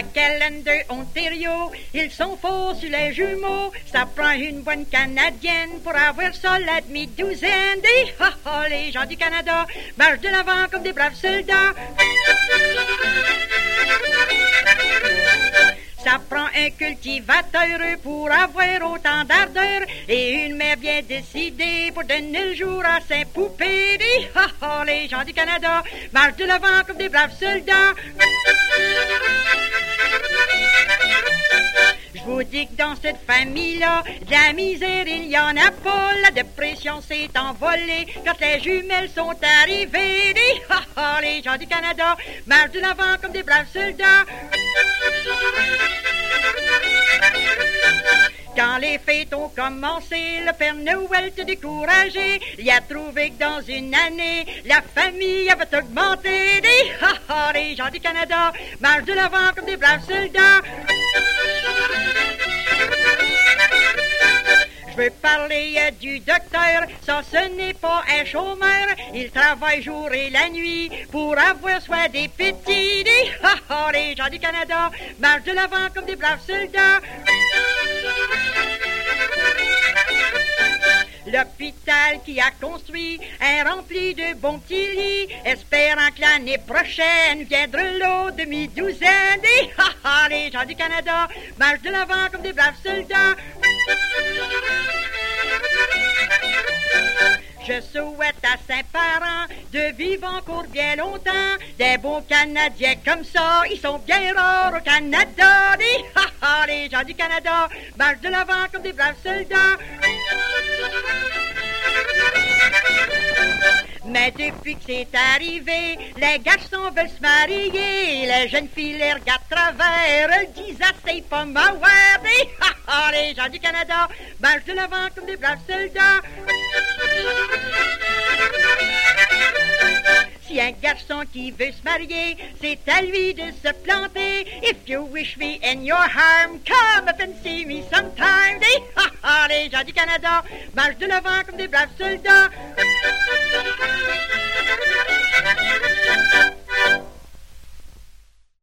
De Ontario. Ils sont faux sur les jumeaux. Ça prend une bonne Canadienne pour avoir ça la demi-douzaine. Ha, ha, les gens du Canada marchent de l'avant comme des braves soldats. Ça prend un cultivateur pour avoir autant d'ardeur et une mère bien décidée pour donner le jour à ses poupées. Ha, les gens du Canada marchent de l'avant comme des braves soldats. Dans cette famille-là, de la misère, il y en a pas. La dépression s'est envolée quand les jumelles sont arrivées. Des ha, ha, les gens du Canada marchent de l'avant comme des braves soldats. Quand les fêtes ont commencé, le Père Noël te découragé. Il a trouvé que dans une année, la famille avait augmenté. Des ha ha, les gens du Canada marchent de l'avant comme des braves soldats. Je veux parler du docteur, ça ce n'est pas un chômeur. Il travaille jour et la nuit pour avoir soin des petits. Les gens du Canada marchent de l'avant comme des braves soldats. L'hôpital qui a construit un rempli de bons petits lits, espérant que l'année prochaine viendra l'eau demi-douzaine. Les gens du Canada marchent de l'avant comme des braves soldats. Je souhaite à Saint-Parent de vivre encore bien longtemps. Des bons Canadiens comme ça, ils sont bien rares au Canada. Ha, les gens du Canada marchent de l'avant comme des braves soldats. Mais depuis que c'est arrivé, les garçons veulent se marier. Les jeunes filles les regardent travers. Elles disent assez pas m'avoir. Des ha les gens du Canada marchent de l'avant comme des braves soldats. Si un garçon qui veut se marier, c'est à lui de se planter. If you wish me in your harm, come up and see me sometime. Ha, les gens du Canada marchent de l'avant comme des braves soldats.